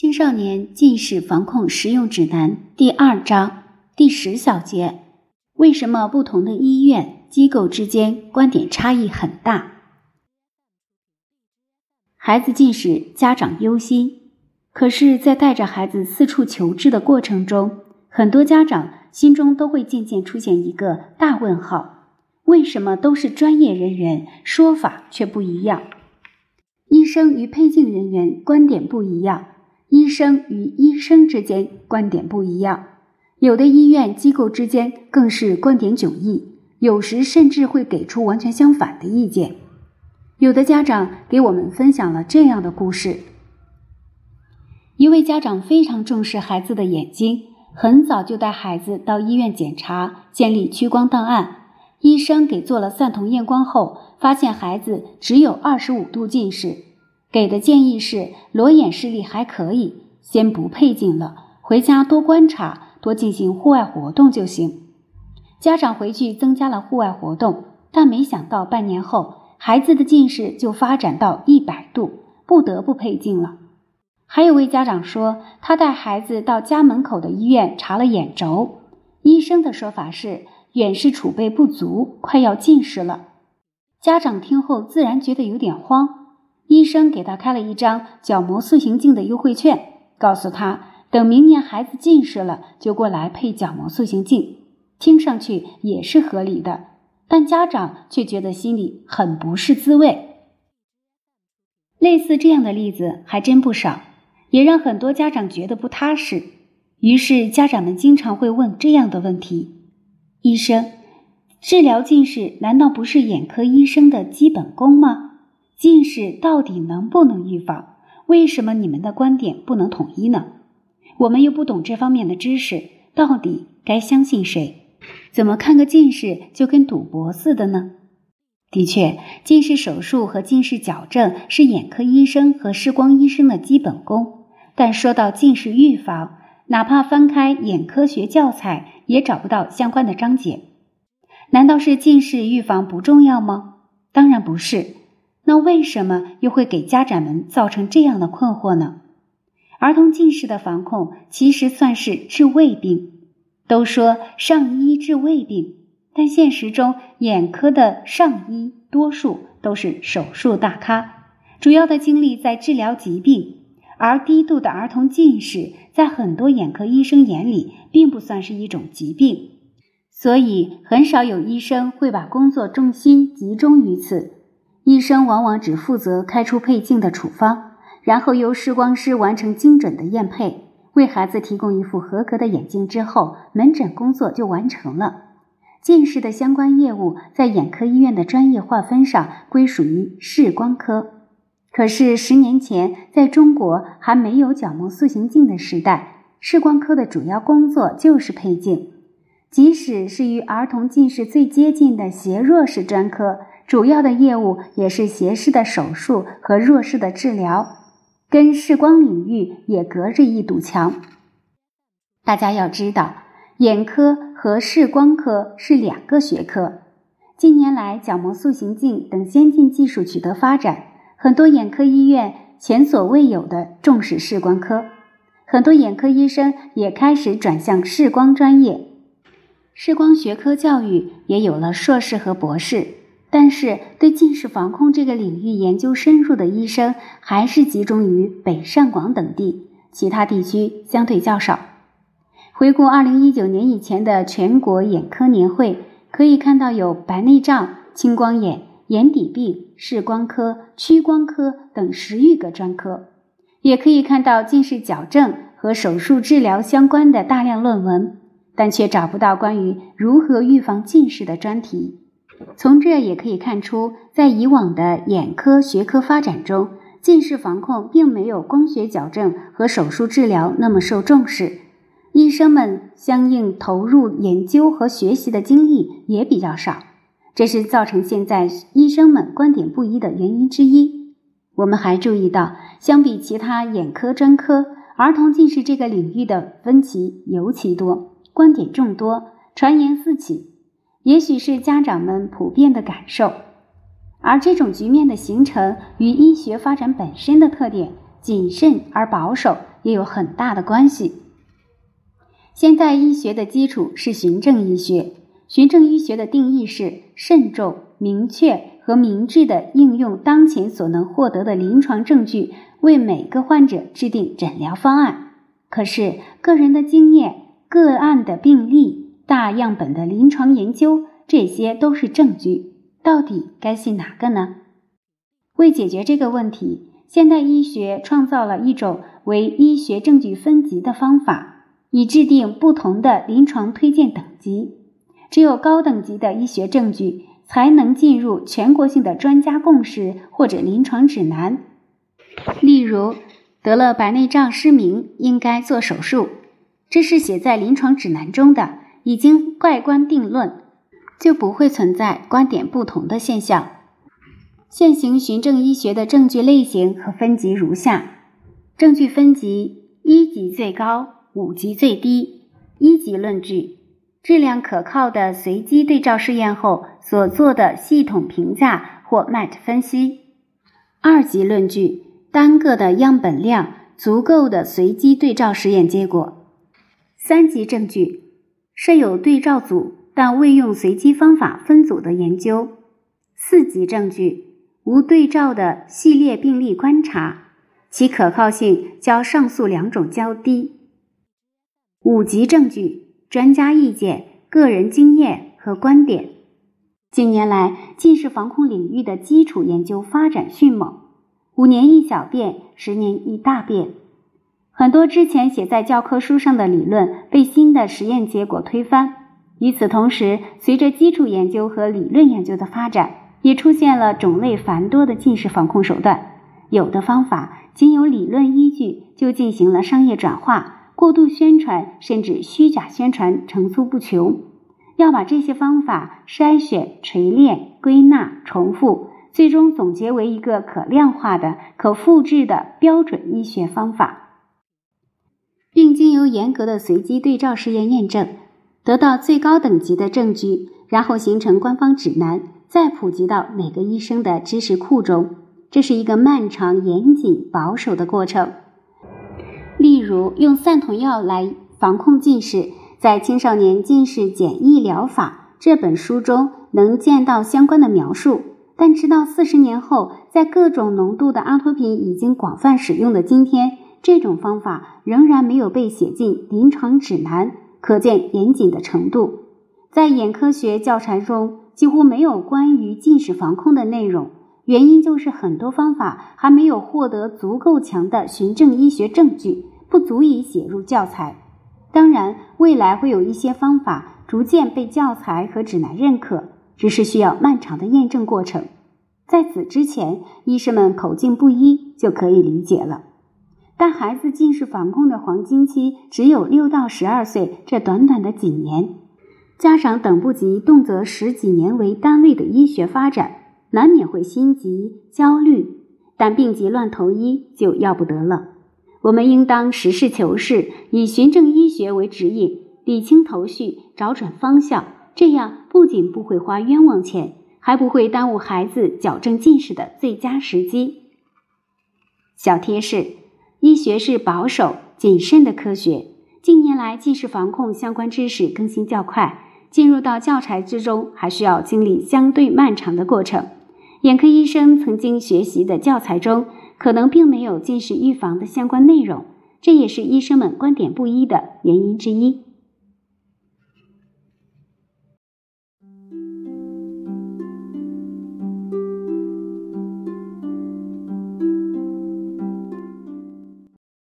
青少年近视防控实用指南第二章第十小节：为什么不同的医院机构之间观点差异很大？孩子近视，家长忧心。可是，在带着孩子四处求治的过程中，很多家长心中都会渐渐出现一个大问号：为什么都是专业人员，说法却不一样？医生与配镜人员观点不一样。医生与医生之间观点不一样，有的医院机构之间更是观点迥异，有时甚至会给出完全相反的意见。有的家长给我们分享了这样的故事：一位家长非常重视孩子的眼睛，很早就带孩子到医院检查，建立屈光档案。医生给做了散瞳验光后，发现孩子只有二十五度近视。给的建议是裸眼视力还可以，先不配镜了，回家多观察，多进行户外活动就行。家长回去增加了户外活动，但没想到半年后，孩子的近视就发展到一百度，不得不配镜了。还有位家长说，他带孩子到家门口的医院查了眼轴，医生的说法是远视储备不足，快要近视了。家长听后自然觉得有点慌。医生给他开了一张角膜塑形镜的优惠券，告诉他等明年孩子近视了就过来配角膜塑形镜，听上去也是合理的，但家长却觉得心里很不是滋味。类似这样的例子还真不少，也让很多家长觉得不踏实。于是家长们经常会问这样的问题：医生，治疗近视难道不是眼科医生的基本功吗？近视到底能不能预防？为什么你们的观点不能统一呢？我们又不懂这方面的知识，到底该相信谁？怎么看个近视就跟赌博似的呢？的确，近视手术和近视矫正是眼科医生和视光医生的基本功。但说到近视预防，哪怕翻开眼科学教材，也找不到相关的章节。难道是近视预防不重要吗？当然不是。那为什么又会给家长们造成这样的困惑呢？儿童近视的防控其实算是治胃病。都说上医治胃病，但现实中眼科的上医多数都是手术大咖，主要的精力在治疗疾病。而低度的儿童近视，在很多眼科医生眼里并不算是一种疾病，所以很少有医生会把工作重心集中于此。医生往往只负责开出配镜的处方，然后由视光师完成精准的验配，为孩子提供一副合格的眼镜之后，门诊工作就完成了。近视的相关业务在眼科医院的专业划分上归属于视光科。可是十年前，在中国还没有角膜塑形镜的时代，视光科的主要工作就是配镜，即使是与儿童近视最接近的斜弱视专科。主要的业务也是斜视的手术和弱视的治疗，跟视光领域也隔着一堵墙。大家要知道，眼科和视光科是两个学科。近年来，角膜塑形镜等先进技术取得发展，很多眼科医院前所未有的重视视光科，很多眼科医生也开始转向视光专业，视光学科教育也有了硕士和博士。但是，对近视防控这个领域研究深入的医生还是集中于北上广等地，其他地区相对较少。回顾二零一九年以前的全国眼科年会，可以看到有白内障、青光眼、眼底病、视光科、屈光科等十余个专科，也可以看到近视矫正和手术治疗相关的大量论文，但却找不到关于如何预防近视的专题。从这也可以看出，在以往的眼科学科发展中，近视防控并没有光学矫正和手术治疗那么受重视，医生们相应投入研究和学习的精力也比较少，这是造成现在医生们观点不一的原因之一。我们还注意到，相比其他眼科专科，儿童近视这个领域的分歧尤其多，观点众多，传言四起。也许是家长们普遍的感受，而这种局面的形成与医学发展本身的特点——谨慎而保守，也有很大的关系。现代医学的基础是循证医学，循证医学的定义是慎重、明确和明智的应用当前所能获得的临床证据，为每个患者制定诊疗方案。可是，个人的经验、个案的病例、大样本的临床研究，这些都是证据，到底该信哪个呢？为解决这个问题，现代医学创造了一种为医学证据分级的方法，以制定不同的临床推荐等级。只有高等级的医学证据，才能进入全国性的专家共识或者临床指南。例如，得了白内障失明，应该做手术，这是写在临床指南中的，已经盖棺定论，就不会存在观点不同的现象。现行循证医学的证据类型和分级如下：证据分级，一级最高，五级最低。一级论据，质量可靠的随机对照试验后所做的系统评价或 MET 分析。二级论据，单个的样本量足够的随机对照实验结果。三级证据，设有对照组但未用随机方法分组的研究。四级证据。无对照的系列病例观察，其可靠性较上述两种较低。五级证据、专家意见、个人经验和观点。近年来，近视防控领域的基础研究发展迅猛，五年一小变，十年一大变。很多之前写在教科书上的理论被新的实验结果推翻。与此同时，随着基础研究和理论研究的发展，也出现了种类繁多的近视防控手段，有的方法仅有理论依据就进行了商业转化，过度宣传甚至虚假宣传层出不穷。要把这些方法筛选、锤炼、归纳、重复，最终总结为一个可量化的、可复制的标准医学方法，并经由严格的随机对照试验验证，得到最高等级的证据，然后形成官方指南。再普及到每个医生的知识库中，这是一个漫长、严谨、保守的过程。例如，用散瞳药来防控近视，在《青少年近视简易疗法》这本书中能见到相关的描述，但直到四十年后，在各种浓度的阿托品已经广泛使用的今天，这种方法仍然没有被写进临床指南，可见严谨的程度。在眼科学教材中。几乎没有关于近视防控的内容，原因就是很多方法还没有获得足够强的循证医学证据，不足以写入教材。当然，未来会有一些方法逐渐被教材和指南认可，只是需要漫长的验证过程。在此之前，医生们口径不一就可以理解了。但孩子近视防控的黄金期只有六到十二岁这短短的几年。家长等不及动辄十几年为单位的医学发展，难免会心急焦虑，但病急乱投医就要不得了。我们应当实事求是，以循证医学为指引，理清头绪，找准方向。这样不仅不会花冤枉钱，还不会耽误孩子矫正近视的最佳时机。小贴士：医学是保守谨慎的科学。近年来，近视防控相关知识更新较快。进入到教材之中，还需要经历相对漫长的过程。眼科医生曾经学习的教材中，可能并没有近视预防的相关内容，这也是医生们观点不一的原因之一。